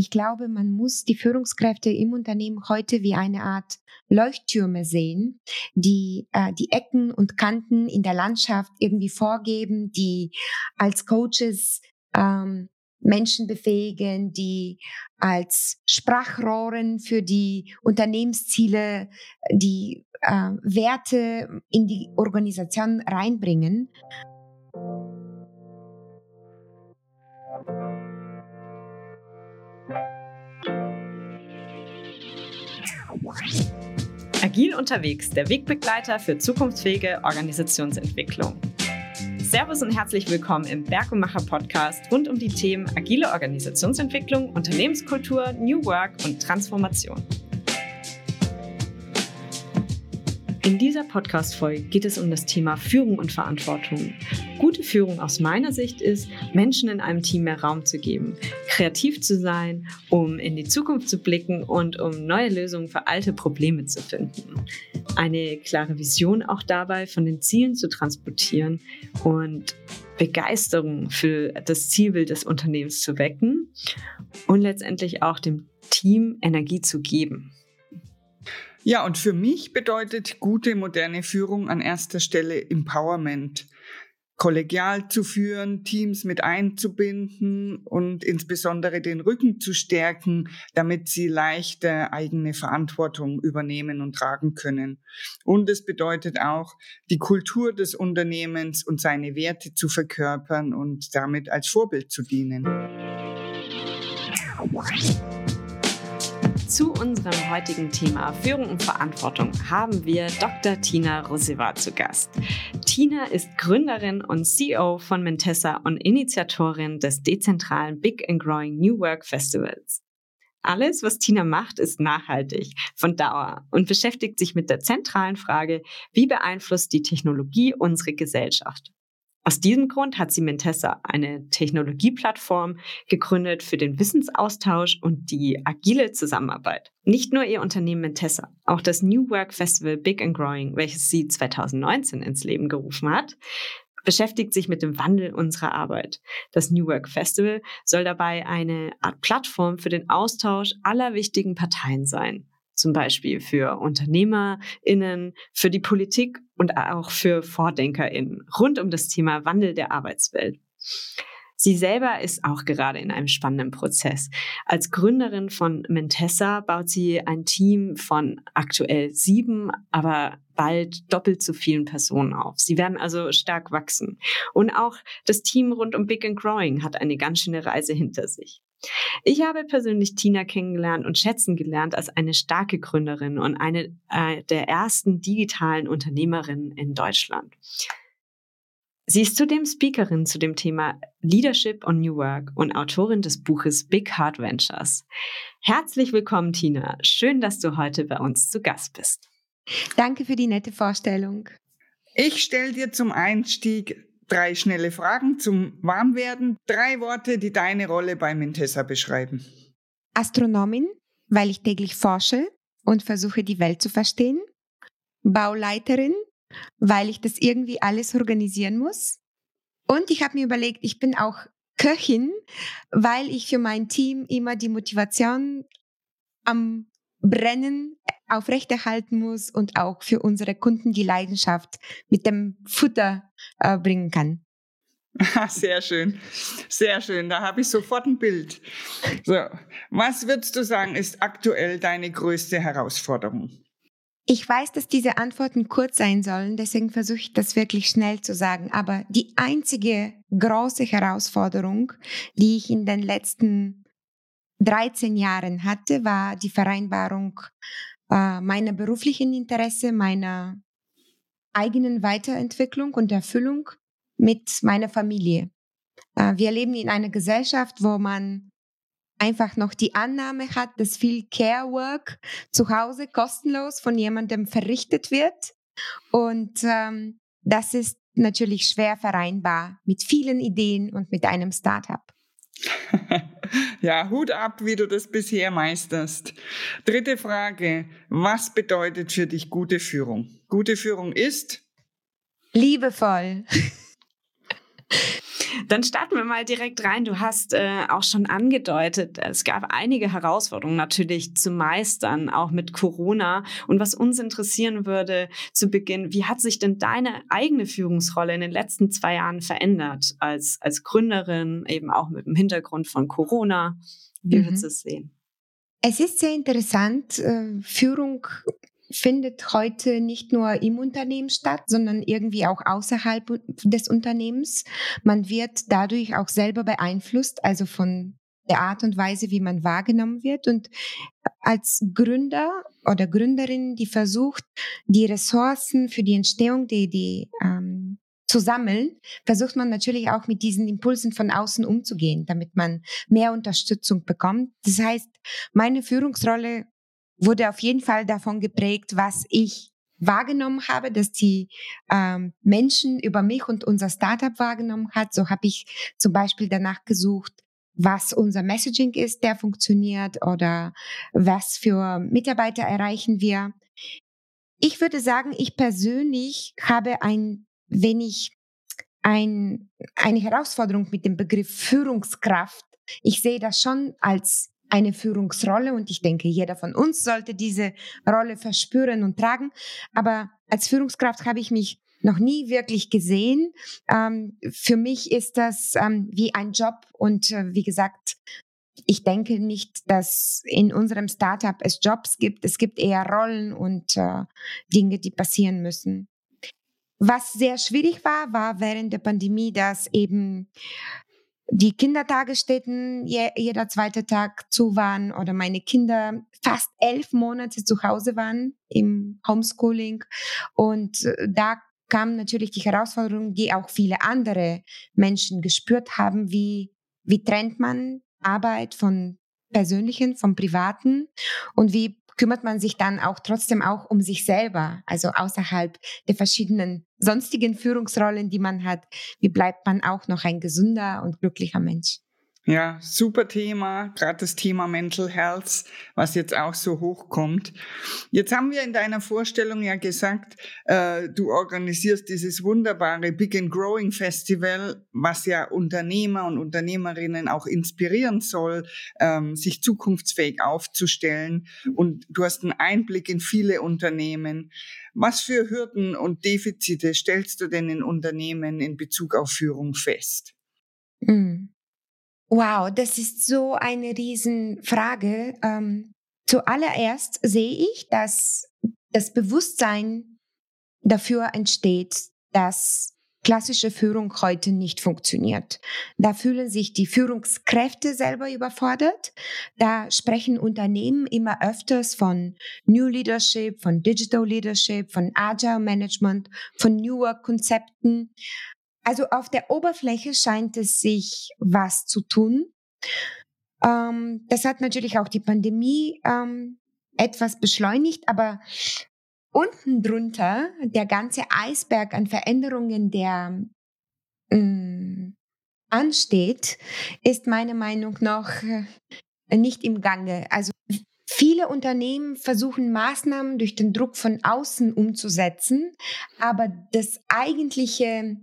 ich glaube, man muss die Führungskräfte im Unternehmen heute wie eine Art Leuchttürme sehen, die äh, die Ecken und Kanten in der Landschaft irgendwie vorgeben, die als Coaches ähm, Menschen befähigen, die als Sprachrohren für die Unternehmensziele die äh, Werte in die Organisation reinbringen. Agil unterwegs, der Wegbegleiter für zukunftsfähige Organisationsentwicklung. Servus und herzlich willkommen im Berg und Macher Podcast rund um die Themen agile Organisationsentwicklung, Unternehmenskultur, New Work und Transformation. In dieser Podcast-Folge geht es um das Thema Führung und Verantwortung. Gute Führung aus meiner Sicht ist, Menschen in einem Team mehr Raum zu geben, kreativ zu sein, um in die Zukunft zu blicken und um neue Lösungen für alte Probleme zu finden. Eine klare Vision auch dabei, von den Zielen zu transportieren und Begeisterung für das Zielbild des Unternehmens zu wecken und letztendlich auch dem Team Energie zu geben. Ja, und für mich bedeutet gute moderne Führung an erster Stelle Empowerment. Kollegial zu führen, Teams mit einzubinden und insbesondere den Rücken zu stärken, damit sie leichter eigene Verantwortung übernehmen und tragen können. Und es bedeutet auch, die Kultur des Unternehmens und seine Werte zu verkörpern und damit als Vorbild zu dienen. Zu unserem heutigen Thema Führung und Verantwortung haben wir Dr. Tina Roseva zu Gast. Tina ist Gründerin und CEO von Mentessa und Initiatorin des dezentralen Big and Growing New Work Festivals. Alles, was Tina macht, ist nachhaltig, von Dauer und beschäftigt sich mit der zentralen Frage, wie beeinflusst die Technologie unsere Gesellschaft? Aus diesem Grund hat sie Mentessa, eine Technologieplattform, gegründet für den Wissensaustausch und die agile Zusammenarbeit. Nicht nur ihr Unternehmen Mentessa, auch das New Work Festival Big and Growing, welches sie 2019 ins Leben gerufen hat, beschäftigt sich mit dem Wandel unserer Arbeit. Das New Work Festival soll dabei eine Art Plattform für den Austausch aller wichtigen Parteien sein zum Beispiel für UnternehmerInnen, für die Politik und auch für VordenkerInnen rund um das Thema Wandel der Arbeitswelt. Sie selber ist auch gerade in einem spannenden Prozess. Als Gründerin von Mentessa baut sie ein Team von aktuell sieben, aber bald doppelt so vielen Personen auf. Sie werden also stark wachsen. Und auch das Team rund um Big and Growing hat eine ganz schöne Reise hinter sich. Ich habe persönlich Tina kennengelernt und schätzen gelernt als eine starke Gründerin und eine äh, der ersten digitalen Unternehmerinnen in Deutschland. Sie ist zudem Speakerin zu dem Thema Leadership on New Work und Autorin des Buches Big Hard Ventures. Herzlich willkommen, Tina. Schön, dass du heute bei uns zu Gast bist. Danke für die nette Vorstellung. Ich stelle dir zum Einstieg drei schnelle Fragen zum Warmwerden. Drei Worte, die deine Rolle bei Mintessa beschreiben. Astronomin, weil ich täglich forsche und versuche, die Welt zu verstehen. Bauleiterin, weil ich das irgendwie alles organisieren muss. Und ich habe mir überlegt, ich bin auch Köchin, weil ich für mein Team immer die Motivation am Brennen aufrechterhalten muss und auch für unsere Kunden die Leidenschaft mit dem Futter äh, bringen kann. Sehr schön, sehr schön. Da habe ich sofort ein Bild. So, was würdest du sagen, ist aktuell deine größte Herausforderung? Ich weiß, dass diese Antworten kurz sein sollen, deswegen versuche ich das wirklich schnell zu sagen. Aber die einzige große Herausforderung, die ich in den letzten 13 Jahren hatte, war die Vereinbarung äh, meiner beruflichen Interesse, meiner eigenen Weiterentwicklung und Erfüllung mit meiner Familie. Äh, wir leben in einer Gesellschaft, wo man einfach noch die Annahme hat, dass viel Care Work zu Hause kostenlos von jemandem verrichtet wird. Und ähm, das ist natürlich schwer vereinbar mit vielen Ideen und mit einem Startup. ja, Hut ab, wie du das bisher meisterst. Dritte Frage. Was bedeutet für dich gute Führung? Gute Führung ist? Liebevoll. Dann starten wir mal direkt rein. Du hast äh, auch schon angedeutet, es gab einige Herausforderungen natürlich zu meistern, auch mit Corona. Und was uns interessieren würde zu Beginn, wie hat sich denn deine eigene Führungsrolle in den letzten zwei Jahren verändert als, als Gründerin, eben auch mit dem Hintergrund von Corona? Wie mhm. würdest du es sehen? Es ist sehr interessant. Äh, Führung findet heute nicht nur im Unternehmen statt, sondern irgendwie auch außerhalb des Unternehmens. Man wird dadurch auch selber beeinflusst, also von der Art und Weise, wie man wahrgenommen wird. Und als Gründer oder Gründerin, die versucht, die Ressourcen für die Entstehung die, die ähm, zu sammeln, versucht man natürlich auch mit diesen Impulsen von außen umzugehen, damit man mehr Unterstützung bekommt. Das heißt, meine Führungsrolle wurde auf jeden Fall davon geprägt, was ich wahrgenommen habe, dass die ähm, Menschen über mich und unser Startup wahrgenommen hat. So habe ich zum Beispiel danach gesucht, was unser Messaging ist, der funktioniert oder was für Mitarbeiter erreichen wir. Ich würde sagen, ich persönlich habe ein wenig ein, eine Herausforderung mit dem Begriff Führungskraft. Ich sehe das schon als eine Führungsrolle und ich denke, jeder von uns sollte diese Rolle verspüren und tragen. Aber als Führungskraft habe ich mich noch nie wirklich gesehen. Ähm, für mich ist das ähm, wie ein Job und äh, wie gesagt, ich denke nicht, dass in unserem Startup es Jobs gibt. Es gibt eher Rollen und äh, Dinge, die passieren müssen. Was sehr schwierig war, war während der Pandemie, dass eben die Kindertagesstätten je, jeder zweite Tag zu waren oder meine Kinder fast elf Monate zu Hause waren im Homeschooling. Und äh, da kam natürlich die Herausforderung, die auch viele andere Menschen gespürt haben, wie, wie trennt man Arbeit von persönlichen, vom privaten und wie kümmert man sich dann auch trotzdem auch um sich selber, also außerhalb der verschiedenen sonstigen Führungsrollen, die man hat. Wie bleibt man auch noch ein gesunder und glücklicher Mensch? Ja, super Thema, gerade das Thema Mental Health, was jetzt auch so hochkommt. Jetzt haben wir in deiner Vorstellung ja gesagt, äh, du organisierst dieses wunderbare Big and Growing Festival, was ja Unternehmer und Unternehmerinnen auch inspirieren soll, ähm, sich zukunftsfähig aufzustellen. Und du hast einen Einblick in viele Unternehmen. Was für Hürden und Defizite stellst du denn in Unternehmen in Bezug auf Führung fest? Mhm. Wow, das ist so eine Riesenfrage. Ähm, zuallererst sehe ich, dass das Bewusstsein dafür entsteht, dass klassische Führung heute nicht funktioniert. Da fühlen sich die Führungskräfte selber überfordert. Da sprechen Unternehmen immer öfters von New Leadership, von Digital Leadership, von Agile Management, von New Work Konzepten. Also auf der Oberfläche scheint es sich was zu tun. Ähm, das hat natürlich auch die Pandemie ähm, etwas beschleunigt, aber unten drunter der ganze Eisberg an Veränderungen, der ähm, ansteht, ist meiner Meinung nach äh, nicht im Gange. Also Viele Unternehmen versuchen Maßnahmen durch den Druck von außen umzusetzen, aber das eigentliche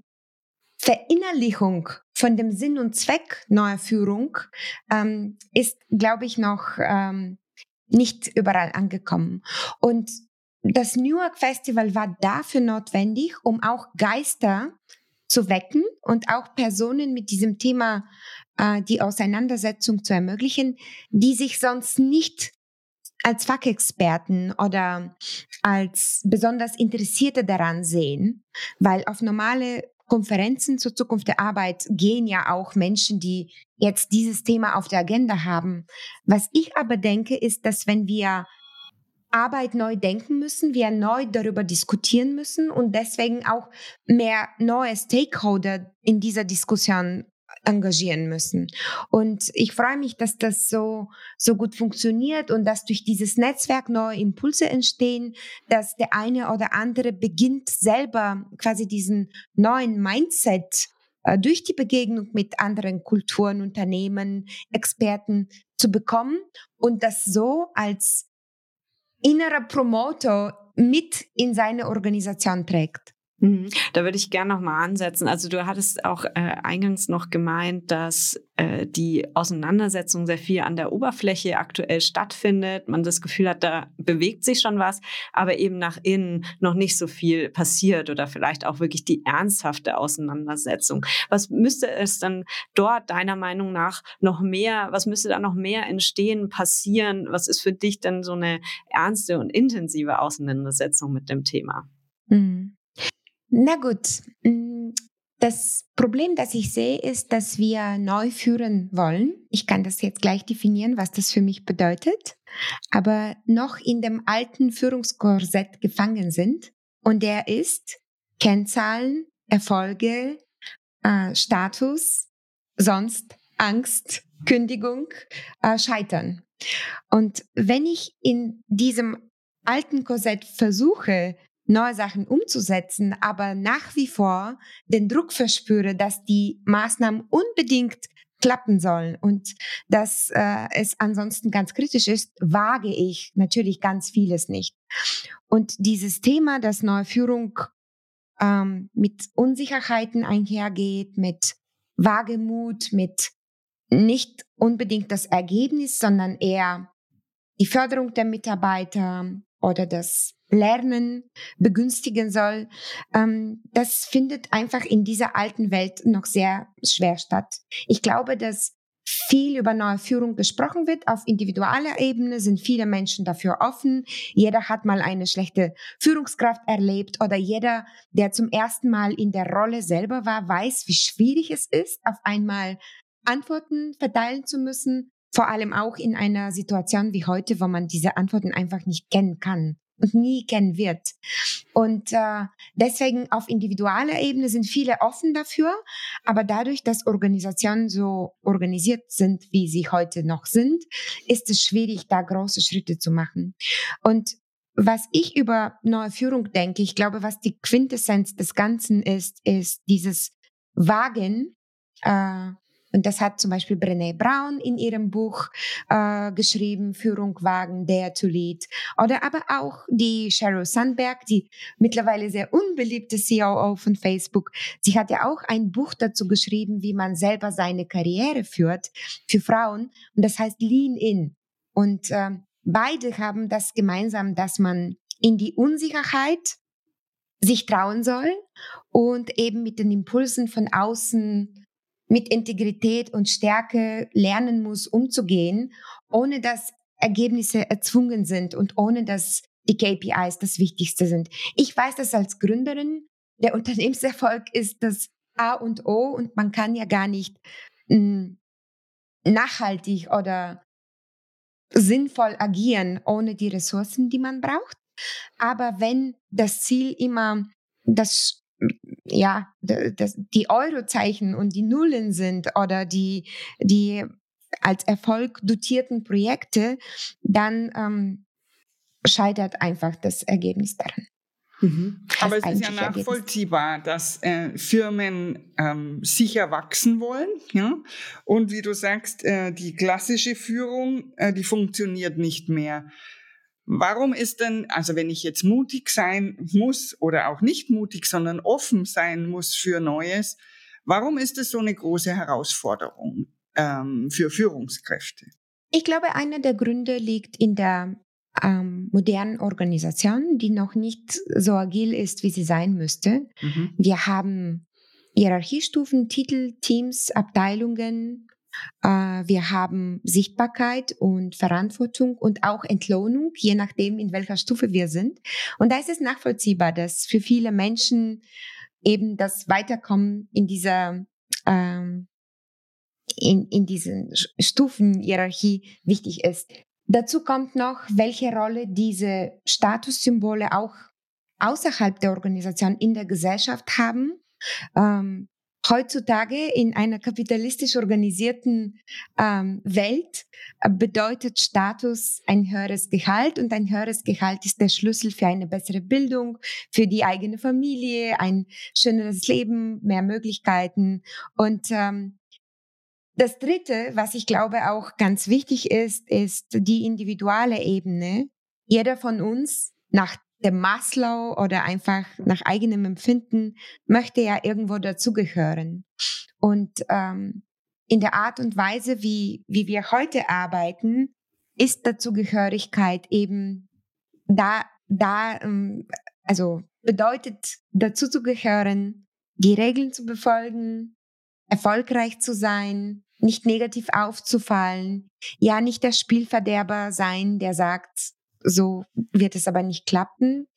Verinnerlichung von dem Sinn und Zweck neuer Führung ähm, ist, glaube ich, noch ähm, nicht überall angekommen. Und das Newark Festival war dafür notwendig, um auch Geister zu wecken und auch Personen mit diesem Thema äh, die Auseinandersetzung zu ermöglichen, die sich sonst nicht als Fachexperten oder als besonders Interessierte daran sehen, weil auf normale Konferenzen zur Zukunft der Arbeit gehen ja auch Menschen, die jetzt dieses Thema auf der Agenda haben. Was ich aber denke, ist, dass wenn wir Arbeit neu denken müssen, wir neu darüber diskutieren müssen und deswegen auch mehr neue Stakeholder in dieser Diskussion engagieren müssen. Und ich freue mich, dass das so, so gut funktioniert und dass durch dieses Netzwerk neue Impulse entstehen, dass der eine oder andere beginnt selber quasi diesen neuen Mindset äh, durch die Begegnung mit anderen Kulturen, Unternehmen, Experten zu bekommen und das so als innerer Promoter mit in seine Organisation trägt. Mhm. Da würde ich gerne nochmal ansetzen. Also du hattest auch äh, eingangs noch gemeint, dass äh, die Auseinandersetzung sehr viel an der Oberfläche aktuell stattfindet. Man das Gefühl hat, da bewegt sich schon was, aber eben nach innen noch nicht so viel passiert oder vielleicht auch wirklich die ernsthafte Auseinandersetzung. Was müsste es dann dort deiner Meinung nach noch mehr, was müsste da noch mehr entstehen, passieren? Was ist für dich denn so eine ernste und intensive Auseinandersetzung mit dem Thema? Mhm. Na gut, mm, das Problem, das ich sehe, ist, dass wir neu führen wollen. Ich kann das jetzt gleich definieren, was das für mich bedeutet, aber noch in dem alten Führungskorsett gefangen sind. Und der ist Kennzahlen, Erfolge, äh, Status, sonst Angst, Kündigung, äh, Scheitern. Und wenn ich in diesem alten Korsett versuche, neue Sachen umzusetzen, aber nach wie vor den Druck verspüre, dass die Maßnahmen unbedingt klappen sollen und dass äh, es ansonsten ganz kritisch ist, wage ich natürlich ganz vieles nicht. Und dieses Thema, dass neue Führung ähm, mit Unsicherheiten einhergeht, mit Wagemut, mit nicht unbedingt das Ergebnis, sondern eher die Förderung der Mitarbeiter oder das Lernen begünstigen soll, ähm, das findet einfach in dieser alten Welt noch sehr schwer statt. Ich glaube, dass viel über neue Führung gesprochen wird. Auf individueller Ebene sind viele Menschen dafür offen. Jeder hat mal eine schlechte Führungskraft erlebt oder jeder, der zum ersten Mal in der Rolle selber war, weiß, wie schwierig es ist, auf einmal Antworten verteilen zu müssen. Vor allem auch in einer Situation wie heute, wo man diese Antworten einfach nicht kennen kann nie kennen wird. Und äh, deswegen auf individueller Ebene sind viele offen dafür, aber dadurch, dass Organisationen so organisiert sind, wie sie heute noch sind, ist es schwierig, da große Schritte zu machen. Und was ich über neue Führung denke, ich glaube, was die Quintessenz des Ganzen ist, ist dieses Wagen, äh, und das hat zum Beispiel Brené Brown in ihrem Buch äh, geschrieben, Führung wagen, Dare to Lead. Oder aber auch die Sheryl Sandberg, die mittlerweile sehr unbeliebte COO von Facebook. Sie hat ja auch ein Buch dazu geschrieben, wie man selber seine Karriere führt für Frauen. Und das heißt Lean In. Und äh, beide haben das gemeinsam, dass man in die Unsicherheit sich trauen soll und eben mit den Impulsen von außen mit Integrität und Stärke lernen muss, umzugehen, ohne dass Ergebnisse erzwungen sind und ohne dass die KPIs das Wichtigste sind. Ich weiß das als Gründerin. Der Unternehmenserfolg ist das A und O und man kann ja gar nicht hm, nachhaltig oder sinnvoll agieren ohne die Ressourcen, die man braucht. Aber wenn das Ziel immer das ja, das, die Eurozeichen und die Nullen sind oder die, die als Erfolg dotierten Projekte, dann ähm, scheitert einfach das Ergebnis daran. Mhm. Aber es ist ja nachvollziehbar, dass äh, Firmen ähm, sicher wachsen wollen. Ja? Und wie du sagst, äh, die klassische Führung, äh, die funktioniert nicht mehr. Warum ist denn, also wenn ich jetzt mutig sein muss oder auch nicht mutig, sondern offen sein muss für Neues, warum ist es so eine große Herausforderung ähm, für Führungskräfte? Ich glaube, einer der Gründe liegt in der ähm, modernen Organisation, die noch nicht so agil ist, wie sie sein müsste. Mhm. Wir haben Hierarchiestufen, Titel, Teams, Abteilungen, wir haben Sichtbarkeit und Verantwortung und auch Entlohnung, je nachdem, in welcher Stufe wir sind. Und da ist es nachvollziehbar, dass für viele Menschen eben das Weiterkommen in dieser ähm, in, in diesen Stufenhierarchie wichtig ist. Dazu kommt noch, welche Rolle diese Statussymbole auch außerhalb der Organisation in der Gesellschaft haben. Ähm, Heutzutage in einer kapitalistisch organisierten ähm, Welt äh, bedeutet Status ein höheres Gehalt und ein höheres Gehalt ist der Schlüssel für eine bessere Bildung, für die eigene Familie, ein schöneres Leben, mehr Möglichkeiten. Und ähm, das Dritte, was ich glaube auch ganz wichtig ist, ist die individuelle Ebene. Jeder von uns nach der Maslow oder einfach nach eigenem Empfinden möchte ja irgendwo dazugehören. Und ähm, in der Art und Weise, wie, wie wir heute arbeiten, ist Dazugehörigkeit eben da, da, ähm, also bedeutet dazu zu gehören, die Regeln zu befolgen, erfolgreich zu sein, nicht negativ aufzufallen, ja nicht der Spielverderber sein, der sagt, so wird es aber nicht klappen.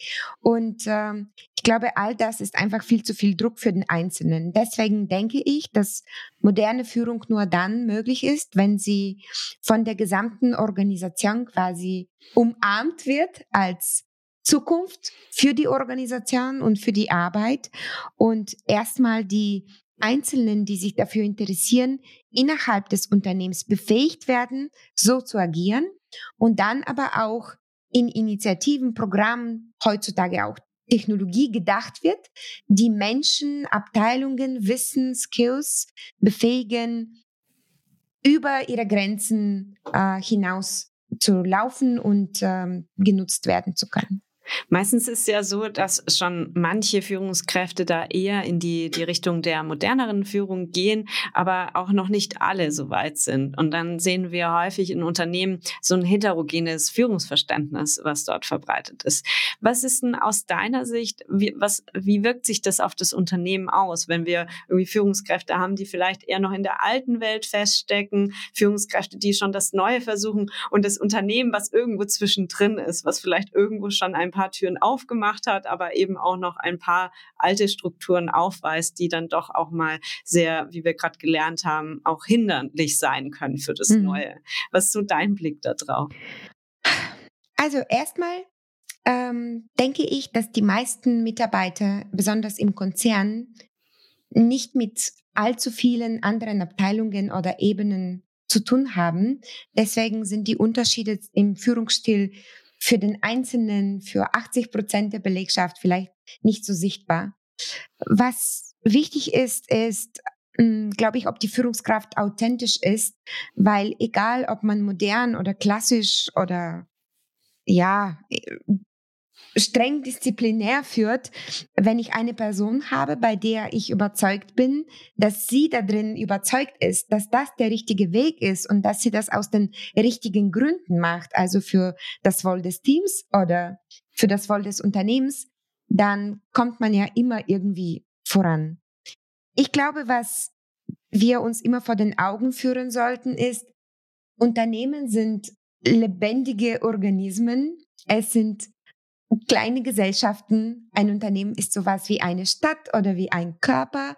Und ähm, ich glaube, all das ist einfach viel zu viel Druck für den Einzelnen. Deswegen denke ich, dass moderne Führung nur dann möglich ist, wenn sie von der gesamten Organisation quasi umarmt wird als Zukunft für die Organisation und für die Arbeit und erstmal die Einzelnen, die sich dafür interessieren, innerhalb des Unternehmens befähigt werden, so zu agieren und dann aber auch in Initiativen, Programmen, heutzutage auch Technologie gedacht wird, die Menschen, Abteilungen, Wissen, Skills befähigen, über ihre Grenzen äh, hinaus zu laufen und ähm, genutzt werden zu können. Meistens ist es ja so, dass schon manche Führungskräfte da eher in die, die Richtung der moderneren Führung gehen, aber auch noch nicht alle so weit sind. Und dann sehen wir häufig in Unternehmen so ein heterogenes Führungsverständnis, was dort verbreitet ist. Was ist denn aus deiner Sicht, wie, was, wie wirkt sich das auf das Unternehmen aus, wenn wir irgendwie Führungskräfte haben, die vielleicht eher noch in der alten Welt feststecken, Führungskräfte, die schon das Neue versuchen und das Unternehmen, was irgendwo zwischendrin ist, was vielleicht irgendwo schon ein paar paar Türen aufgemacht hat, aber eben auch noch ein paar alte Strukturen aufweist, die dann doch auch mal sehr, wie wir gerade gelernt haben, auch hinderlich sein können für das mhm. Neue. Was ist so dein Blick da drauf? Also erstmal ähm, denke ich, dass die meisten Mitarbeiter, besonders im Konzern, nicht mit allzu vielen anderen Abteilungen oder Ebenen zu tun haben. Deswegen sind die Unterschiede im Führungsstil für den Einzelnen, für 80 Prozent der Belegschaft vielleicht nicht so sichtbar. Was wichtig ist, ist, hm, glaube ich, ob die Führungskraft authentisch ist, weil egal, ob man modern oder klassisch oder ja, streng disziplinär führt, wenn ich eine Person habe, bei der ich überzeugt bin, dass sie da drin überzeugt ist, dass das der richtige Weg ist und dass sie das aus den richtigen Gründen macht, also für das Wohl des Teams oder für das Wohl des Unternehmens, dann kommt man ja immer irgendwie voran. Ich glaube, was wir uns immer vor den Augen führen sollten, ist, Unternehmen sind lebendige Organismen. Es sind kleine Gesellschaften. Ein Unternehmen ist sowas wie eine Stadt oder wie ein Körper.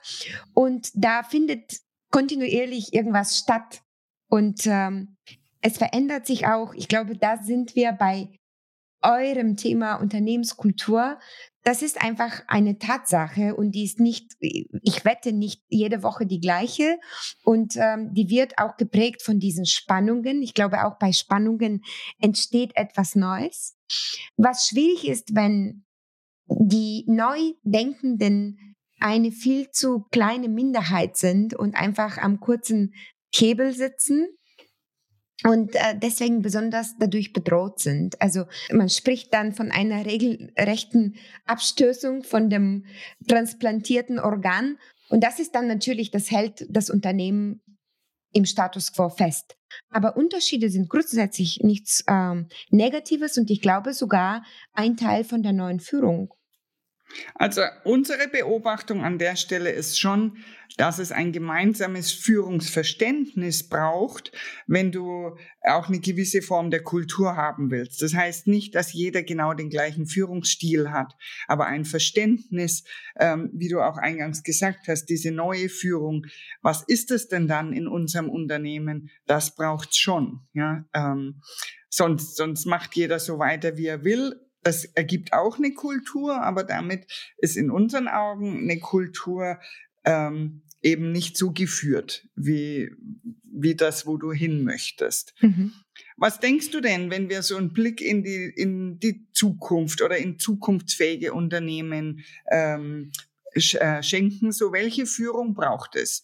Und da findet kontinuierlich irgendwas statt. Und ähm, es verändert sich auch. Ich glaube, da sind wir bei eurem Thema Unternehmenskultur. Das ist einfach eine Tatsache und die ist nicht, ich wette, nicht jede Woche die gleiche. Und ähm, die wird auch geprägt von diesen Spannungen. Ich glaube, auch bei Spannungen entsteht etwas Neues. Was schwierig ist, wenn die Neudenkenden eine viel zu kleine Minderheit sind und einfach am kurzen Hebel sitzen und äh, deswegen besonders dadurch bedroht sind. Also man spricht dann von einer regelrechten Abstößung von dem transplantierten Organ und das ist dann natürlich, das hält das Unternehmen im Status quo fest. Aber Unterschiede sind grundsätzlich nichts ähm, Negatives und ich glaube sogar ein Teil von der neuen Führung. Also unsere Beobachtung an der Stelle ist schon, dass es ein gemeinsames Führungsverständnis braucht, wenn du auch eine gewisse Form der Kultur haben willst. Das heißt nicht, dass jeder genau den gleichen Führungsstil hat, aber ein Verständnis, ähm, wie du auch eingangs gesagt hast, diese neue Führung. Was ist es denn dann in unserem Unternehmen? Das braucht's schon. Ja, ähm, sonst sonst macht jeder so weiter, wie er will das ergibt auch eine Kultur, aber damit ist in unseren Augen eine Kultur ähm, eben nicht so geführt, wie, wie das, wo du hin möchtest. Mhm. Was denkst du denn, wenn wir so einen Blick in die, in die Zukunft oder in zukunftsfähige Unternehmen ähm, äh, schenken? So, welche Führung braucht es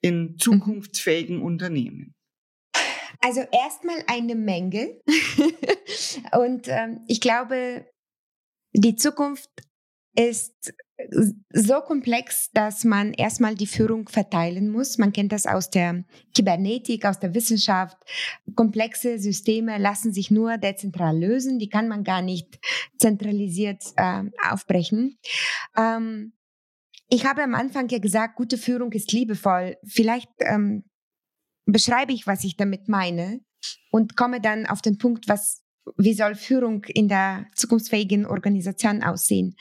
in mhm. zukunftsfähigen mhm. Unternehmen? Also erstmal eine Menge. und ähm, ich glaube, die Zukunft ist so komplex, dass man erstmal die Führung verteilen muss. Man kennt das aus der Kybernetik, aus der Wissenschaft. Komplexe Systeme lassen sich nur dezentral lösen. Die kann man gar nicht zentralisiert äh, aufbrechen. Ähm, ich habe am Anfang ja gesagt, gute Führung ist liebevoll. Vielleicht ähm, beschreibe ich, was ich damit meine und komme dann auf den Punkt, was, wie soll Führung in der zukunftsfähigen Organisation aussehen.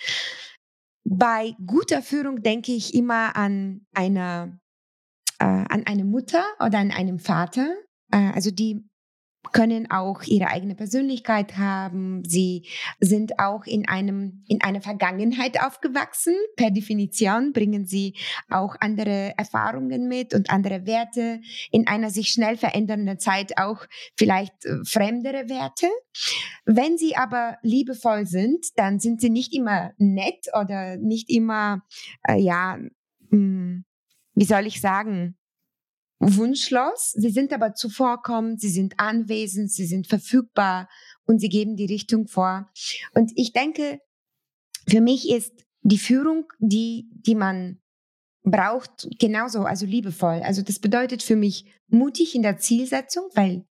Bei guter Führung denke ich immer an eine, äh, an eine Mutter oder an einen Vater, äh, also die können auch ihre eigene Persönlichkeit haben. Sie sind auch in einem, in einer Vergangenheit aufgewachsen. Per Definition bringen sie auch andere Erfahrungen mit und andere Werte. In einer sich schnell verändernden Zeit auch vielleicht äh, fremdere Werte. Wenn sie aber liebevoll sind, dann sind sie nicht immer nett oder nicht immer, äh, ja, mh, hm, wie soll ich sagen, wunschlos. Sie sind aber zuvorkommend, sie sind anwesend, sie sind verfügbar und sie geben die Richtung vor. Und ich denke, für mich ist die Führung, die, die man braucht, genauso, also liebevoll. Also das bedeutet für mich mutig in der Zielsetzung, weil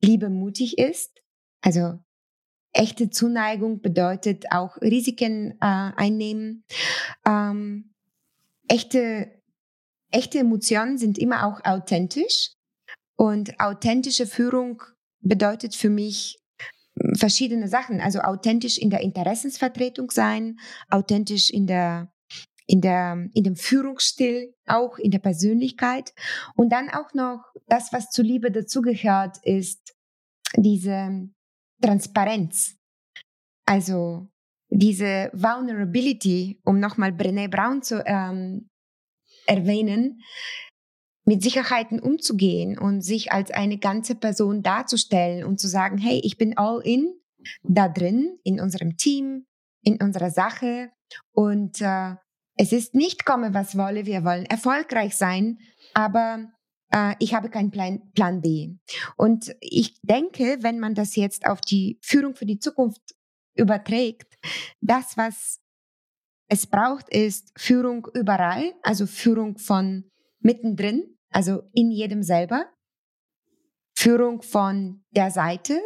Liebe mutig ist. Also echte Zuneigung bedeutet auch Risiken äh, einnehmen. Ähm, echte echte Emotionen sind immer auch authentisch. Und authentische Führung bedeutet für mich hm, verschiedene Sachen. Also authentisch in der Interessensvertretung sein, authentisch in der in der in dem Führungsstil, auch in der Persönlichkeit und dann auch noch das, was zur Liebe dazugehört, ist diese Transparenz. Also diese Vulnerability, um nochmal Brené Brown zu ähm, erwähnen, mit Sicherheiten umzugehen und sich als eine ganze Person darzustellen und zu sagen, hey, ich bin all in da drin, in unserem Team, in unserer Sache und äh, es ist nicht komme, was wolle, wir wollen erfolgreich sein, aber äh, ich habe keinen Plan, Plan B. Und ich denke, wenn man das jetzt auf die Führung für die Zukunft überträgt, das, was es braucht ist Führung überall, also Führung von mittendrin, also in jedem selber. Führung von der Seite,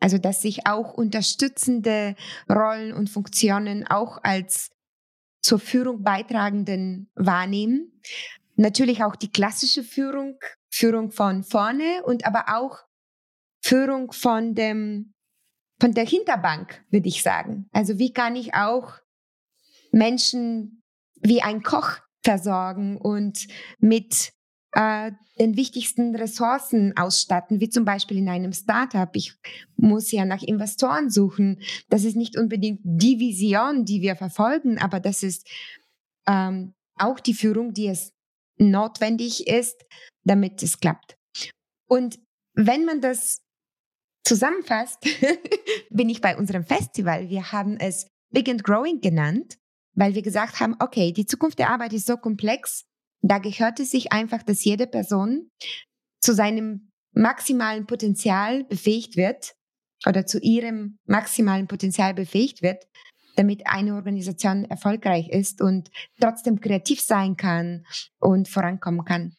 also dass sich auch unterstützende Rollen und Funktionen auch als zur Führung beitragenden wahrnehmen. Natürlich auch die klassische Führung, Führung von vorne und aber auch Führung von dem, von der Hinterbank, würde ich sagen. Also wie kann ich auch Menschen wie ein Koch versorgen und mit äh, den wichtigsten Ressourcen ausstatten, wie zum Beispiel in einem Startup. Ich muss ja nach Investoren suchen. Das ist nicht unbedingt die Vision, die wir verfolgen, aber das ist ähm, auch die Führung, die es notwendig ist, damit es klappt. Und wenn man das zusammenfasst, bin ich bei unserem Festival. Wir haben es Big and Growing genannt weil wir gesagt haben, okay, die Zukunft der Arbeit ist so komplex, da gehört es sich einfach, dass jede Person zu seinem maximalen Potenzial befähigt wird oder zu ihrem maximalen Potenzial befähigt wird, damit eine Organisation erfolgreich ist und trotzdem kreativ sein kann und vorankommen kann.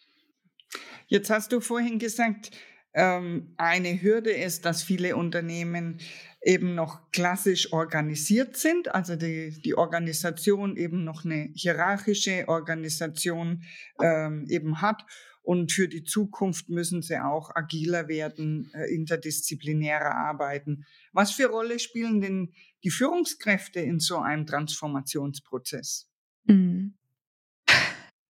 Jetzt hast du vorhin gesagt, ähm, eine Hürde ist, dass viele Unternehmen eben noch klassisch organisiert sind, also die, die Organisation eben noch eine hierarchische Organisation ähm, eben hat. Und für die Zukunft müssen sie auch agiler werden, äh, interdisziplinärer arbeiten. Was für Rolle spielen denn die Führungskräfte in so einem Transformationsprozess? Mhm.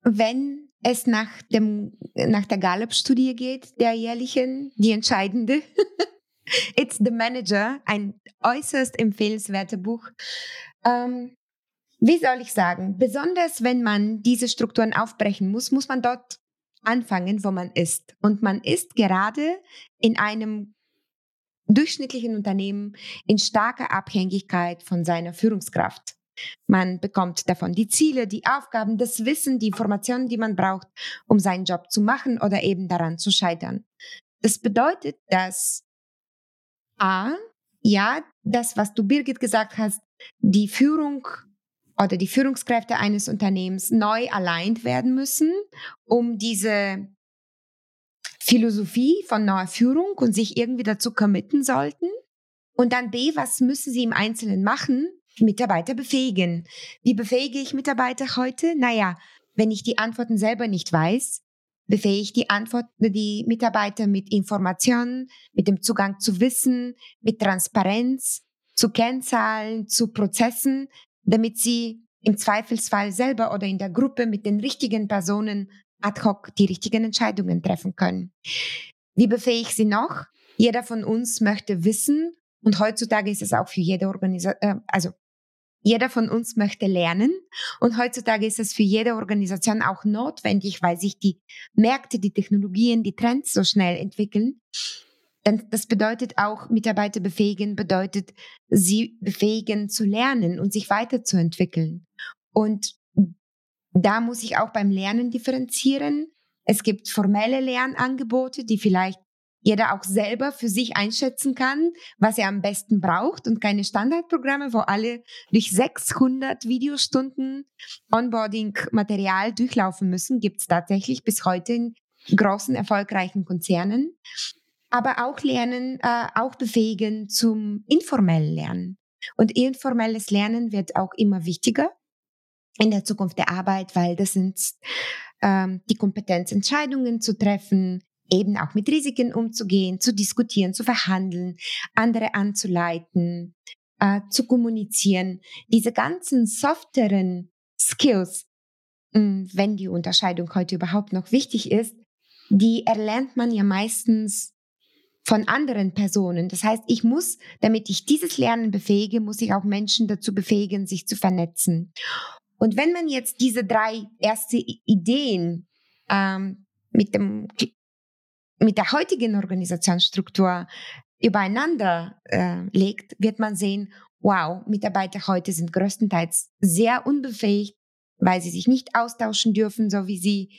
Wenn es nach, dem, nach der Gallup-Studie geht, der jährlichen, die entscheidende, It's the Manager, ein äußerst empfehlenswertes Buch. Ähm, wie soll ich sagen, besonders wenn man diese Strukturen aufbrechen muss, muss man dort anfangen, wo man ist. Und man ist gerade in einem durchschnittlichen Unternehmen in starker Abhängigkeit von seiner Führungskraft. Man bekommt davon die Ziele, die Aufgaben, das Wissen, die Informationen, die man braucht, um seinen Job zu machen oder eben daran zu scheitern. Das bedeutet, dass A, ja, das, was du Birgit gesagt hast, die Führung oder die Führungskräfte eines Unternehmens neu aligned werden müssen, um diese Philosophie von neuer Führung und sich irgendwie dazu committen sollten. Und dann B, was müssen sie im Einzelnen machen? Mitarbeiter befähigen. Wie befähige ich Mitarbeiter heute? Naja, wenn ich die Antworten selber nicht weiß, befähige ich die Antwort, die Mitarbeiter mit Informationen, mit dem Zugang zu Wissen, mit Transparenz, zu Kennzahlen, zu Prozessen, damit sie im Zweifelsfall selber oder in der Gruppe mit den richtigen Personen ad hoc die richtigen Entscheidungen treffen können. Wie befähige ich sie noch? Jeder von uns möchte wissen und heutzutage ist es auch für jede Organisation, äh, also jeder von uns möchte lernen und heutzutage ist es für jede Organisation auch notwendig, weil sich die Märkte, die Technologien, die Trends so schnell entwickeln. Denn das bedeutet auch, Mitarbeiter befähigen, bedeutet, sie befähigen zu lernen und sich weiterzuentwickeln. Und da muss ich auch beim Lernen differenzieren. Es gibt formelle Lernangebote, die vielleicht jeder auch selber für sich einschätzen kann, was er am besten braucht und keine Standardprogramme, wo alle durch 600 Videostunden Onboarding-Material durchlaufen müssen, gibt es tatsächlich bis heute in großen, erfolgreichen Konzernen. Aber auch lernen, äh, auch befähigen zum informellen Lernen. Und informelles Lernen wird auch immer wichtiger in der Zukunft der Arbeit, weil das sind ähm, die Kompetenz, Entscheidungen zu treffen, eben auch mit Risiken umzugehen, zu diskutieren, zu verhandeln, andere anzuleiten, äh, zu kommunizieren. Diese ganzen softeren Skills, mh, hm, wenn die Unterscheidung heute überhaupt noch wichtig ist, die erlernt man ja meistens von anderen Personen. Das heißt, ich muss, damit ich dieses Lernen befähige, muss ich auch Menschen dazu befähigen, sich zu vernetzen. Und wenn man jetzt diese drei erste Ideen ähm, mit dem mit der heutigen Organisationsstruktur übereinander äh, legt, wird man sehen, wow, Mitarbeiter heute sind größtenteils sehr unbefähigt, weil sie sich nicht austauschen dürfen, so wie sie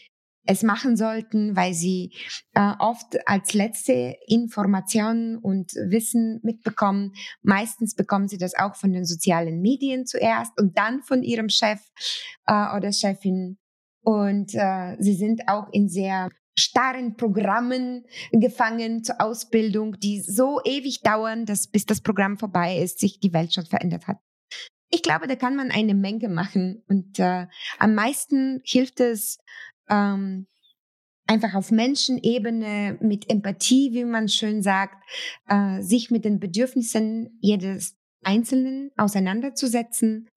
es machen sollten, weil sie äh, oft als letzte Information und Wissen mitbekommen. Meistens bekommen sie das auch von den sozialen Medien zuerst und dann von ihrem Chef äh, oder Chefin. Und äh, sie sind auch in sehr starren Programmen gefangen zur Ausbildung, die so ewig dauern, dass bis das Programm vorbei ist, sich die Welt schon verändert hat. Ich glaube, da kann man eine Menge machen und äh, am meisten hilft es ähm, einfach auf Menschenebene mit Empathie, wie man schön sagt, äh, sich mit den Bedürfnissen jedes Einzelnen auseinanderzusetzen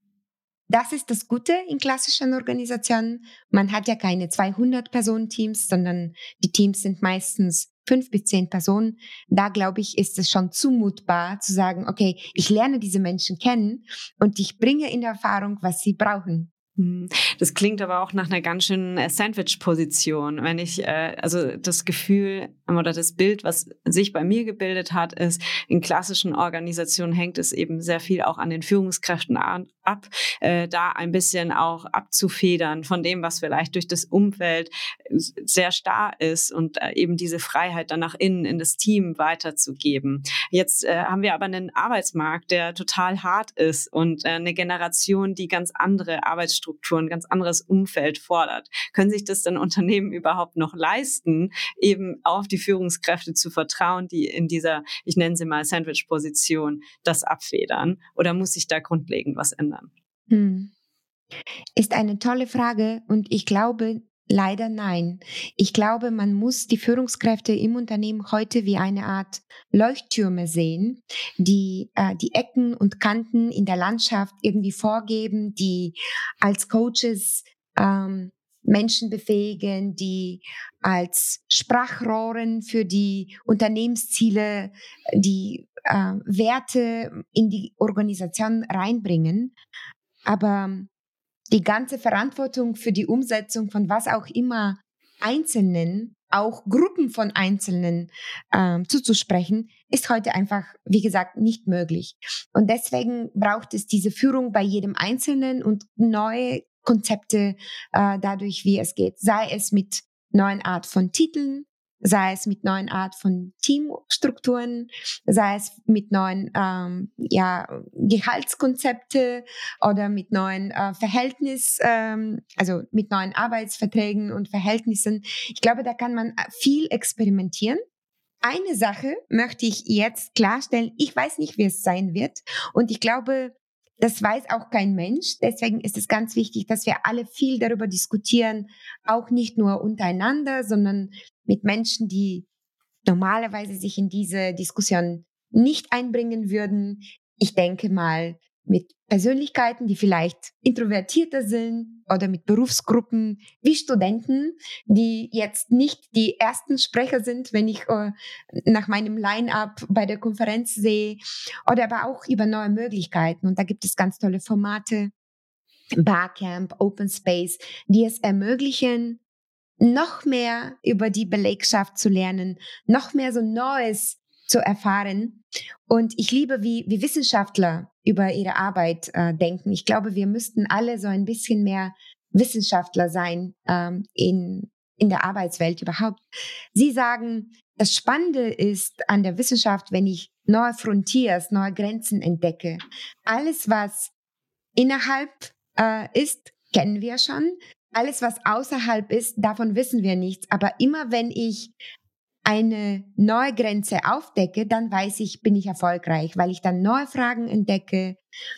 das ist das Gute in klassischen Organisationen. Man hat ja keine 200-Personen-Teams, sondern die Teams sind meistens fünf bis zehn Personen. Da glaube ich, ist es schon zumutbar zu sagen, okay, ich lerne diese Menschen kennen und ich bringe in Erfahrung, was sie brauchen. Hm. Das klingt aber auch nach einer ganz schönen äh, Sandwich-Position. Wenn ich, äh, also das Gefühl oder das Bild, was sich bei mir gebildet hat, ist, in klassischen Organisationen hängt es eben sehr viel auch an den Führungskräften ab, äh, da ein bisschen auch abzufedern von dem, was vielleicht durch das Umfeld äh, sehr starr ist und äh, eben diese Freiheit dann nach innen in das Team weiterzugeben. Jetzt äh, haben wir aber einen Arbeitsmarkt, der total hart ist und eine Generation, die ganz andere Arbeitsstrukturen Infrastruktur, ein ganz anderes Umfeld fordert. Können sich das dann Unternehmen überhaupt noch leisten, eben auf die Führungskräfte zu vertrauen, die in dieser, ich nenne sie mal Sandwich-Position, das abfedern? Oder muss sich da grundlegend was ändern? Hm. Ist eine tolle Frage und ich glaube, Leider nein. Ich glaube, man muss die Führungskräfte im Unternehmen heute wie eine Art Leuchttürme sehen, die äh, die Ecken und Kanten in der Landschaft irgendwie vorgeben, die als Coaches ähm, Menschen befähigen, die als Sprachrohren für die Unternehmensziele die äh, Werte in die Organisation reinbringen. Aber die ganze Verantwortung für die Umsetzung von was auch immer Einzelnen, auch Gruppen von Einzelnen ähm, zuzusprechen, ist heute einfach, wie gesagt, nicht möglich. Und deswegen braucht es diese Führung bei jedem Einzelnen und neue Konzepte äh, dadurch, wie es geht. Sei es mit neuen Art von Titeln, sei es mit neuen Art von Teamstrukturen, sei es mit neuen ähm, ja, Gehaltskonzepte oder mit neuen äh, Verhältnis, ähm, also mit neuen Arbeitsverträgen und Verhältnissen. Ich glaube, da kann man viel experimentieren. Eine Sache möchte ich jetzt klarstellen. Ich weiß nicht, wie es sein wird. Und ich glaube, das weiß auch kein Mensch. Deswegen ist es ganz wichtig, dass wir alle viel darüber diskutieren, auch nicht nur untereinander, sondern mit Menschen, die normalerweise sich in diese Diskussion nicht einbringen würden. Ich denke mal mit Persönlichkeiten, die vielleicht introvertierter sind oder mit Berufsgruppen wie Studenten, die jetzt nicht die ersten Sprecher sind, wenn ich äh, nach meinem Line-up bei der Konferenz sehe, oder aber auch über neue Möglichkeiten. Und da gibt es ganz tolle Formate, Barcamp, Open Space, die es ermöglichen, noch mehr über die Belegschaft zu lernen, noch mehr so Neues zu erfahren. Und ich liebe, wie, wie Wissenschaftler über ihre Arbeit äh, denken. Ich glaube, wir müssten alle so ein bisschen mehr Wissenschaftler sein ähm, in, in der Arbeitswelt überhaupt. Sie sagen, das Spannende ist an der Wissenschaft, wenn ich neue Frontiers, neue Grenzen entdecke. Alles, was innerhalb äh, ist, kennen wir schon. Alles, was außerhalb ist, davon wissen wir nichts. Aber immer wenn ich eine neue Grenze aufdecke, dann weiß ich, bin ich erfolgreich, weil ich dann neue Fragen entdecke,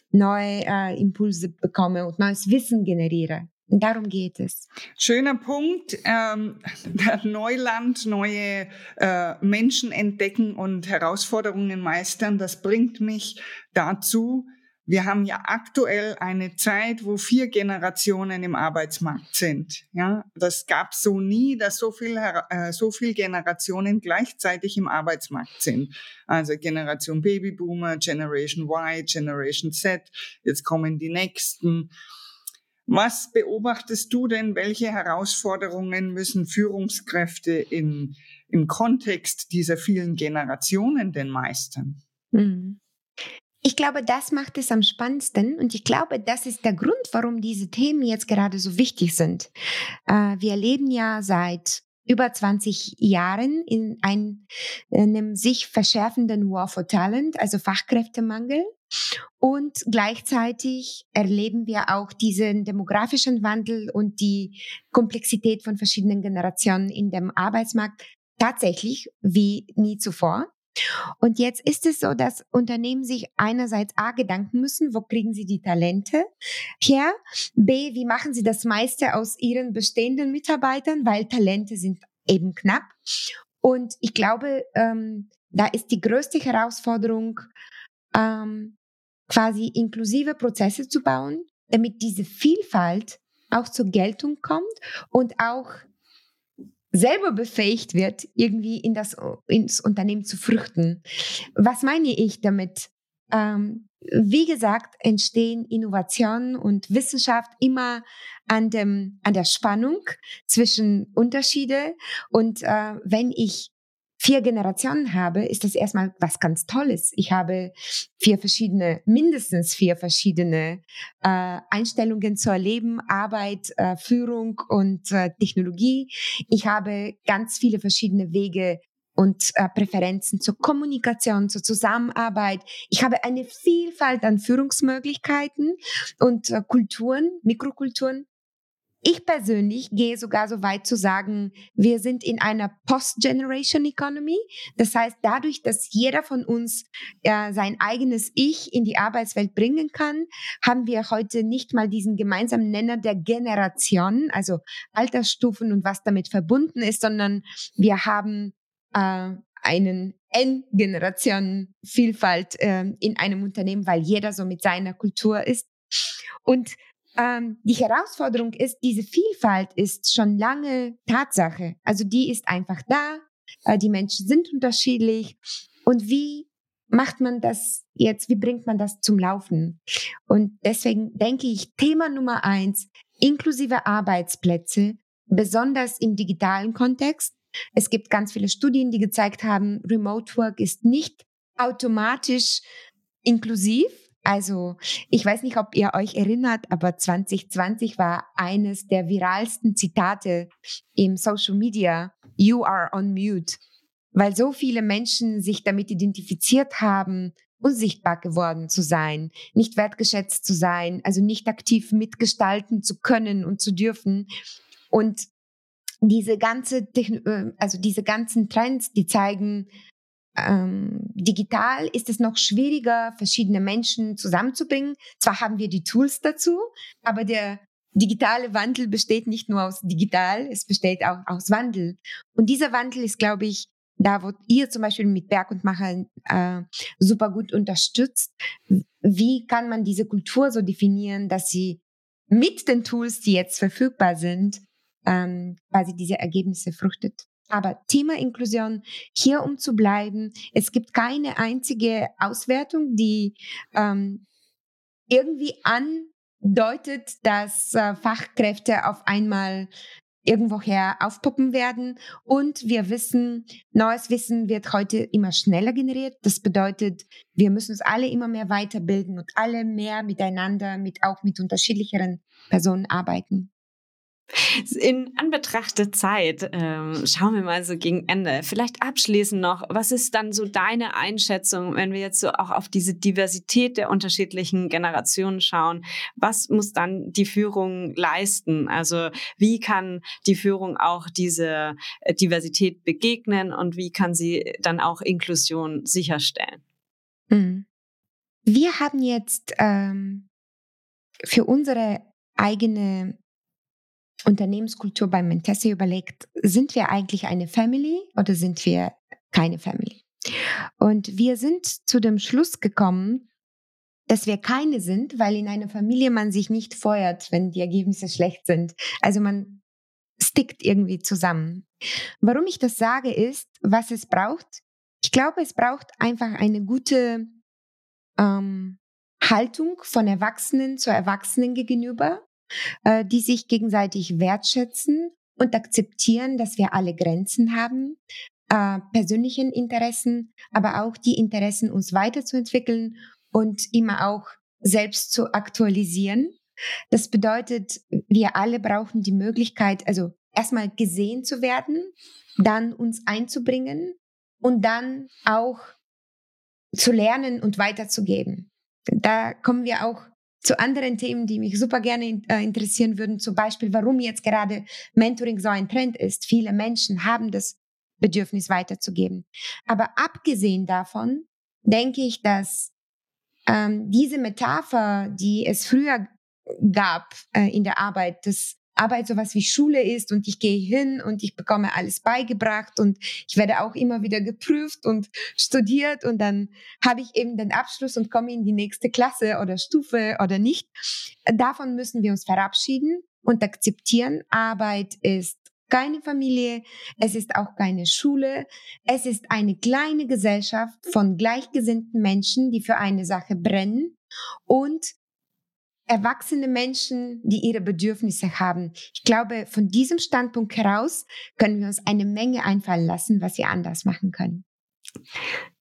neue äh, Impulse bekomme und neues Wissen generiere. Und darum geht es. Schöner Punkt. Ähm, Neuland, neue äh, Menschen entdecken und Herausforderungen meistern, das bringt mich dazu, wir haben ja aktuell eine Zeit, wo vier Generationen im Arbeitsmarkt sind. Ja, das gab so nie, dass so viel, äh, so viel Generationen gleichzeitig im Arbeitsmarkt sind. Also Generation Babyboomer, Generation Y, Generation Z. Jetzt kommen die nächsten. Was beobachtest du denn? Welche Herausforderungen müssen Führungskräfte in, im Kontext dieser vielen Generationen denn meistern? Mhm. Ich glaube, das macht es am spannendsten und ich glaube, das ist der Grund, warum diese Themen jetzt gerade so wichtig sind. Äh, wir leben ja seit über 20 Jahren in einem sich verschärfenden War for Talent, also Fachkräftemangel. Und gleichzeitig erleben wir auch diesen demografischen Wandel und die Komplexität von verschiedenen Generationen in dem Arbeitsmarkt tatsächlich wie nie zuvor. Und jetzt ist es so, dass Unternehmen sich einerseits A Gedanken müssen, wo kriegen sie die Talente her? B, wie machen sie das meiste aus ihren bestehenden Mitarbeitern, weil Talente sind eben knapp. Und ich glaube, ähm, da ist die größte Herausforderung, ähm, quasi inklusive Prozesse zu bauen, damit diese Vielfalt auch zur Geltung kommt und auch selber befähigt wird, irgendwie in das, ins Unternehmen zu früchten. Was meine ich damit? Ähm, wie gesagt, entstehen Innovationen und Wissenschaft immer an, dem, an der Spannung zwischen Unterschiede. Und äh, wenn ich vier Generationen habe, ist das erstmal was ganz Tolles. Ich habe vier verschiedene, mindestens vier verschiedene äh, Einstellungen zu erleben, Arbeit, äh, Führung und äh, Technologie. Ich habe ganz viele verschiedene Wege und äh, Präferenzen zur Kommunikation, zur Zusammenarbeit. Ich habe eine Vielfalt an Führungsmöglichkeiten und äh, Kulturen, Mikrokulturen. Ich persönlich gehe sogar so weit zu sagen, wir sind in einer Post-Generation Economy. Das heißt, dadurch, dass jeder von uns äh, sein eigenes Ich in die Arbeitswelt bringen kann, haben wir heute nicht mal diesen gemeinsamen Nenner der Generation, also Altersstufen und was damit verbunden ist, sondern wir haben äh, einen N-Generation-Vielfalt äh, in einem Unternehmen, weil jeder so mit seiner Kultur ist. Und ähm, die Herausforderung ist, diese Vielfalt ist schon lange Tatsache. Also die ist einfach da. Äh, die Menschen sind unterschiedlich. Und wie macht man das jetzt? Wie bringt man das zum Laufen? Und deswegen denke ich, Thema Nummer eins, inklusive Arbeitsplätze, besonders im digitalen Kontext. Es gibt ganz viele Studien, die gezeigt haben, Remote Work ist nicht automatisch inklusiv. Also ich weiß nicht, ob ihr euch erinnert, aber 2020 war eines der viralsten Zitate im Social Media You are on mute, weil so viele Menschen sich damit identifiziert haben, unsichtbar geworden zu sein, nicht wertgeschätzt zu sein, also nicht aktiv mitgestalten zu können und zu dürfen. Und diese ganze, äh, also diese ganzen Trends, die zeigen, ähm, digital ist es noch schwieriger, verschiedene Menschen zusammenzubringen. Zwar haben wir die Tools dazu, aber der digitale Wandel besteht nicht nur aus digital, es besteht auch aus Wandel. Und dieser Wandel ist, glaube ich, da wo ihr zum Beispiel mit Berg und Macher äh, super gut unterstützt. Wie kann man diese Kultur so definieren, dass sie mit den Tools, die jetzt verfügbar sind, ähm, quasi diese Ergebnisse fruchtet? Aber Thema Inklusion, hier um zu bleiben, es gibt keine einzige Auswertung, die ähm, irgendwie andeutet, dass äh, Fachkräfte auf einmal irgendwoher aufpoppen werden. Und wir wissen, neues Wissen wird heute immer schneller generiert. Das bedeutet, wir müssen uns alle immer mehr weiterbilden und alle mehr miteinander, mit auch mit unterschiedlicheren Personen arbeiten. In Anbetracht der Zeit, ähm, schauen wir mal so gegen Ende. Vielleicht abschließend noch, was ist dann so deine Einschätzung, wenn wir jetzt so auch auf diese Diversität der unterschiedlichen Generationen schauen? Was muss dann die Führung leisten? Also wie kann die Führung auch diese äh, Diversität begegnen und wie kann sie dann auch Inklusion sicherstellen? Mhm. Wir haben jetzt ähm, für unsere eigene Unternehmenskultur bei Mentesse überlegt, sind wir eigentlich eine Family oder sind wir keine Family? Und wir sind zu dem Schluss gekommen, dass wir keine sind, weil in einer Familie man sich nicht feuert, wenn die Ergebnisse schlecht sind. Also man stickt irgendwie zusammen. Warum ich das sage, ist, was es braucht. Ich glaube, es braucht einfach eine gute ähm, Haltung von Erwachsenen zu Erwachsenen gegenüber äh, die sich gegenseitig wertschätzen und akzeptieren, dass wir alle Grenzen haben, äh, persönlichen Interessen, aber auch die Interessen, uns weiterzuentwickeln und immer auch selbst zu aktualisieren. Das bedeutet, wir alle brauchen die Möglichkeit, also erstmal gesehen zu werden, dann uns einzubringen und dann auch zu lernen und weiterzugeben. Da kommen wir auch zu anderen Themen, die mich super gerne äh, interessieren würden, zum Beispiel, warum jetzt gerade Mentoring so ein Trend ist. Viele Menschen haben das Bedürfnis weiterzugeben. Aber abgesehen davon denke ich, dass ähm, diese Metapher, die es früher gab äh, in der Arbeit, das Arbeit sowas wie Schule ist und ich gehe hin und ich bekomme alles beigebracht und ich werde auch immer wieder geprüft und studiert und dann habe ich eben den Abschluss und komme in die nächste Klasse oder Stufe oder nicht. Davon müssen wir uns verabschieden und akzeptieren. Arbeit ist keine Familie, es ist auch keine Schule, es ist eine kleine Gesellschaft von gleichgesinnten Menschen, die für eine Sache brennen und erwachsene Menschen, die ihre Bedürfnisse haben. Ich glaube, von diesem Standpunkt heraus können wir uns eine Menge einfallen lassen, was wir anders machen können.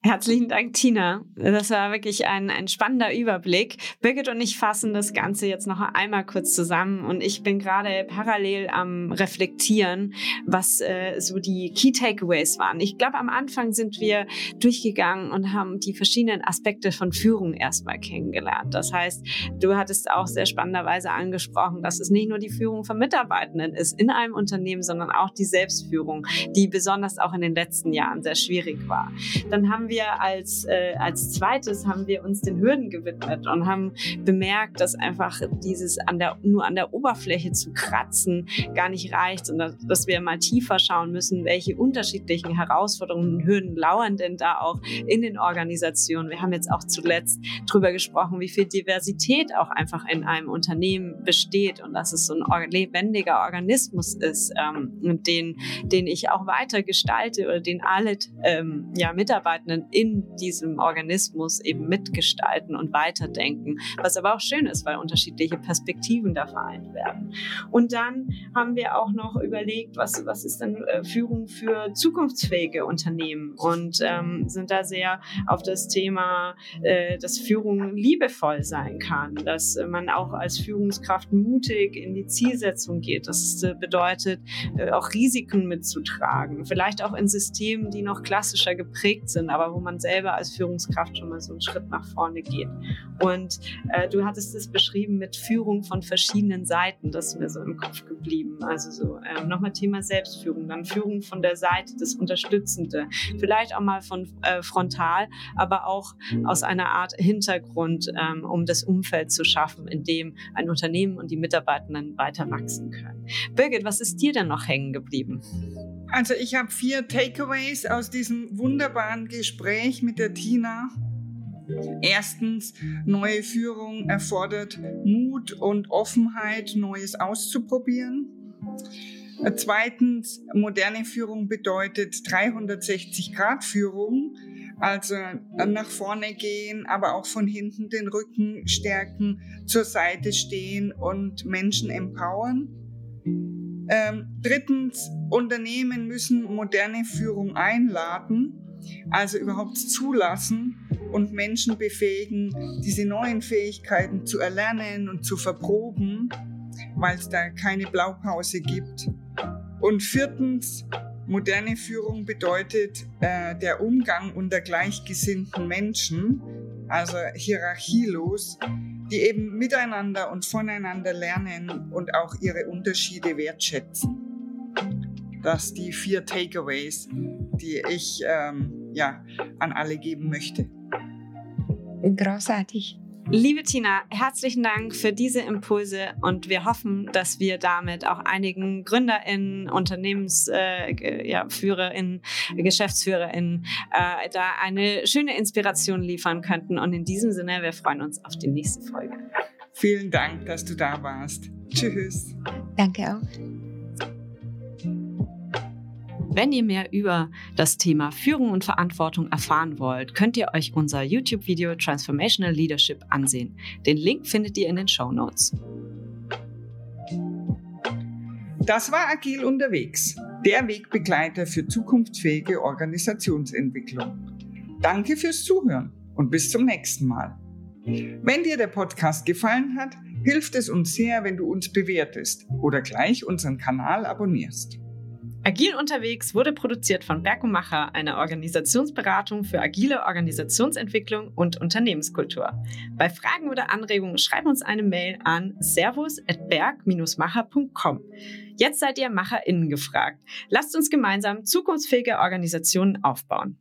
Herzlichen Dank, Tina. Das war wirklich ein, ein spannender Überblick. Birgit und ich fassen das Ganze jetzt noch einmal kurz zusammen und ich bin gerade parallel am Reflektieren, was äh, so die Key Takeaways waren. Ich glaube, am Anfang sind wir durchgegangen und haben die verschiedenen Aspekte von Führung erstmal kennengelernt. Das heißt, du hattest auch sehr spannenderweise angesprochen, dass es nicht nur die Führung von Mitarbeitenden ist in einem Unternehmen, sondern auch die Selbstführung, die besonders auch in den letzten Jahren sehr schwierig war. Dann haben wir als, äh, als zweites haben wir uns den Hürden gewidmet und haben bemerkt, dass einfach dieses an der, nur an der Oberfläche zu kratzen gar nicht reicht und dass, dass wir mal tiefer schauen müssen, welche unterschiedlichen Herausforderungen und Hürden lauern denn da auch in den Organisationen. Wir haben jetzt auch zuletzt drüber gesprochen, wie viel Diversität auch einfach in einem Unternehmen besteht und dass es so ein lebendiger Organismus ist, ähm, den, den ich auch weiter gestalte oder den alle ähm, ja, Mitarbeitenden in diesem Organismus eben mitgestalten und weiterdenken, was aber auch schön ist, weil unterschiedliche Perspektiven da vereint werden. Und dann haben wir auch noch überlegt, was, was ist denn äh, Führung für zukunftsfähige Unternehmen und ähm, sind da sehr auf das Thema, äh, dass Führung liebevoll sein kann, dass man auch als Führungskraft mutig in die Zielsetzung geht. Das äh, bedeutet, äh, auch Risiken mitzutragen, vielleicht auch in Systemen, die noch klassischer geprägt sind, aber wo man selber als Führungskraft schon mal so einen Schritt nach vorne geht. Und äh, du hattest es beschrieben mit Führung von verschiedenen Seiten, das ist mir so im Kopf geblieben. Also so ähm, nochmal Thema Selbstführung, dann Führung von der Seite, das Unterstützende, vielleicht auch mal von äh, frontal, aber auch aus einer Art Hintergrund, ähm, um das Umfeld zu schaffen, in dem ein Unternehmen und die Mitarbeitenden weiter wachsen können. Birgit, was ist dir denn noch hängen geblieben? Also ich habe vier Takeaways aus diesem wunderbaren Gespräch mit der Tina. Erstens, neue Führung erfordert Mut und Offenheit, Neues auszuprobieren. Zweitens, moderne Führung bedeutet 360-Grad-Führung, also nach vorne gehen, aber auch von hinten den Rücken stärken, zur Seite stehen und Menschen empowern. Ähm, drittens, Unternehmen müssen moderne Führung einladen, also überhaupt zulassen und Menschen befähigen, diese neuen Fähigkeiten zu erlernen und zu verproben, weil es da keine Blaupause gibt. Und viertens, moderne Führung bedeutet äh, der Umgang unter gleichgesinnten Menschen, also hierarchielos, die eben miteinander und voneinander lernen und auch ihre Unterschiede wertschätzen. Das die vier Takeaways, die ich ähm, ja, an alle geben möchte. Großartig. Liebe Tina, herzlichen Dank für diese Impulse und wir hoffen, dass wir damit auch einigen GründerInnen, UnternehmensführerInnen, äh, ja, GeschäftsführerInnen äh, da eine schöne Inspiration liefern könnten. Und in diesem Sinne, wir freuen uns auf die nächste Folge. Vielen Dank, dass du da warst. Tschüss. Danke auch. Wenn ihr mehr über das Thema Führung und Verantwortung erfahren wollt, könnt ihr euch unser YouTube-Video Transformational Leadership ansehen. Den Link findet ihr in den Show Notes. Das war Agil unterwegs, der Wegbegleiter für zukunftsfähige Organisationsentwicklung. Danke fürs Zuhören und bis zum nächsten Mal. Wenn dir der Podcast gefallen hat, hilft es uns sehr, wenn du uns bewertest oder gleich unseren Kanal abonnierst. Agil unterwegs wurde produziert von Berkomacher, einer Organisationsberatung für agile Organisationsentwicklung und Unternehmenskultur. Bei Fragen oder Anregungen schreib uns eine Mail an servus@berg-macher.com. Jetzt seid ihr MacherInnen gefragt. Lasst uns gemeinsam zukunftsfähige Organisationen aufbauen.